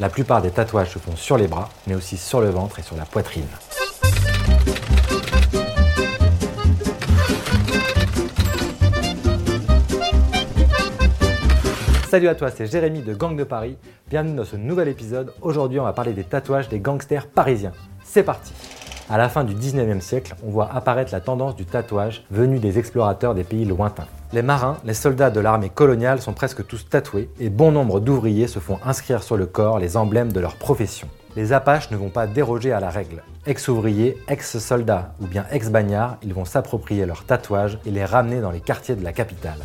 La plupart des tatouages se font sur les bras, mais aussi sur le ventre et sur la poitrine. Salut à toi, c'est Jérémy de Gang de Paris. Bienvenue dans ce nouvel épisode. Aujourd'hui, on va parler des tatouages des gangsters parisiens. C'est parti À la fin du 19e siècle, on voit apparaître la tendance du tatouage venue des explorateurs des pays lointains. Les marins, les soldats de l'armée coloniale sont presque tous tatoués et bon nombre d'ouvriers se font inscrire sur le corps les emblèmes de leur profession. Les Apaches ne vont pas déroger à la règle. Ex-ouvriers, ex-soldats ou bien ex-bagnards, ils vont s'approprier leurs tatouages et les ramener dans les quartiers de la capitale.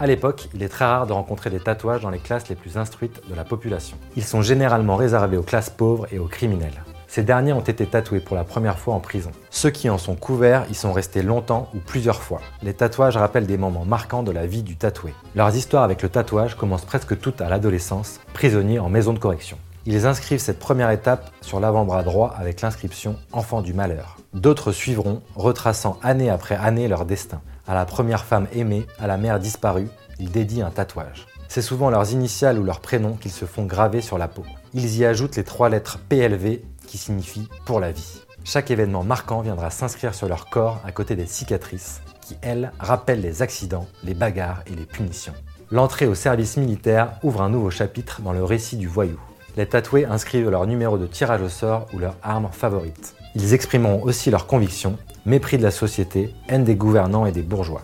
À l'époque, il est très rare de rencontrer des tatouages dans les classes les plus instruites de la population. Ils sont généralement réservés aux classes pauvres et aux criminels. Ces derniers ont été tatoués pour la première fois en prison. Ceux qui en sont couverts y sont restés longtemps ou plusieurs fois. Les tatouages rappellent des moments marquants de la vie du tatoué. Leurs histoires avec le tatouage commencent presque toutes à l'adolescence, prisonniers en maison de correction. Ils inscrivent cette première étape sur l'avant-bras droit avec l'inscription Enfant du malheur. D'autres suivront, retraçant année après année leur destin. À la première femme aimée, à la mère disparue, ils dédient un tatouage. C'est souvent leurs initiales ou leurs prénoms qu'ils se font graver sur la peau. Ils y ajoutent les trois lettres PLV qui signifient pour la vie. Chaque événement marquant viendra s'inscrire sur leur corps à côté des cicatrices qui, elles, rappellent les accidents, les bagarres et les punitions. L'entrée au service militaire ouvre un nouveau chapitre dans le récit du voyou. Les tatoués inscrivent leur numéro de tirage au sort ou leur arme favorite. Ils exprimeront aussi leurs convictions, mépris de la société, haine des gouvernants et des bourgeois.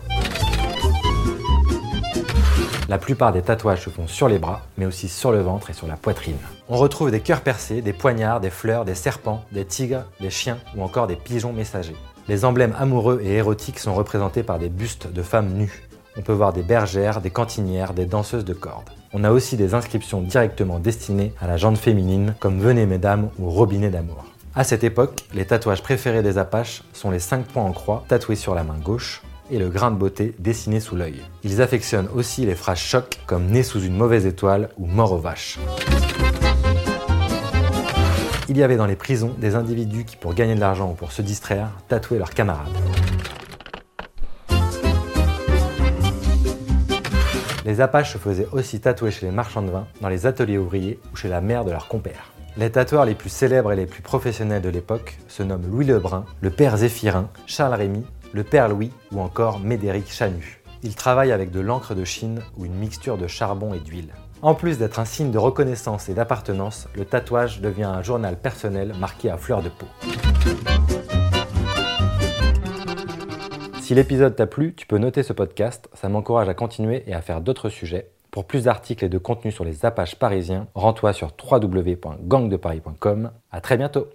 La plupart des tatouages se font sur les bras, mais aussi sur le ventre et sur la poitrine. On retrouve des cœurs percés, des poignards, des fleurs, des serpents, des tigres, des chiens ou encore des pigeons messagers. Les emblèmes amoureux et érotiques sont représentés par des bustes de femmes nues. On peut voir des bergères, des cantinières, des danseuses de cordes. On a aussi des inscriptions directement destinées à la jante féminine, comme Venez mesdames ou Robinet d'amour. À cette époque, les tatouages préférés des Apaches sont les 5 points en croix tatoués sur la main gauche et le grain de beauté dessiné sous l'œil. Ils affectionnent aussi les phrases chocs comme né sous une mauvaise étoile ou mort aux vaches. Il y avait dans les prisons des individus qui, pour gagner de l'argent ou pour se distraire, tatouaient leurs camarades. Les Apaches se faisaient aussi tatouer chez les marchands de vin, dans les ateliers ouvriers ou chez la mère de leurs compères. Les tatoueurs les plus célèbres et les plus professionnels de l'époque se nomment Louis Lebrun, le père Zéphirin, Charles Rémy, le père Louis ou encore Médéric Chanu. Ils travaillent avec de l'encre de Chine ou une mixture de charbon et d'huile. En plus d'être un signe de reconnaissance et d'appartenance, le tatouage devient un journal personnel marqué à fleur de peau. Si l'épisode t'a plu, tu peux noter ce podcast, ça m'encourage à continuer et à faire d'autres sujets. Pour plus d'articles et de contenus sur les Apaches parisiens, rends-toi sur www.gangdeparis.com. À très bientôt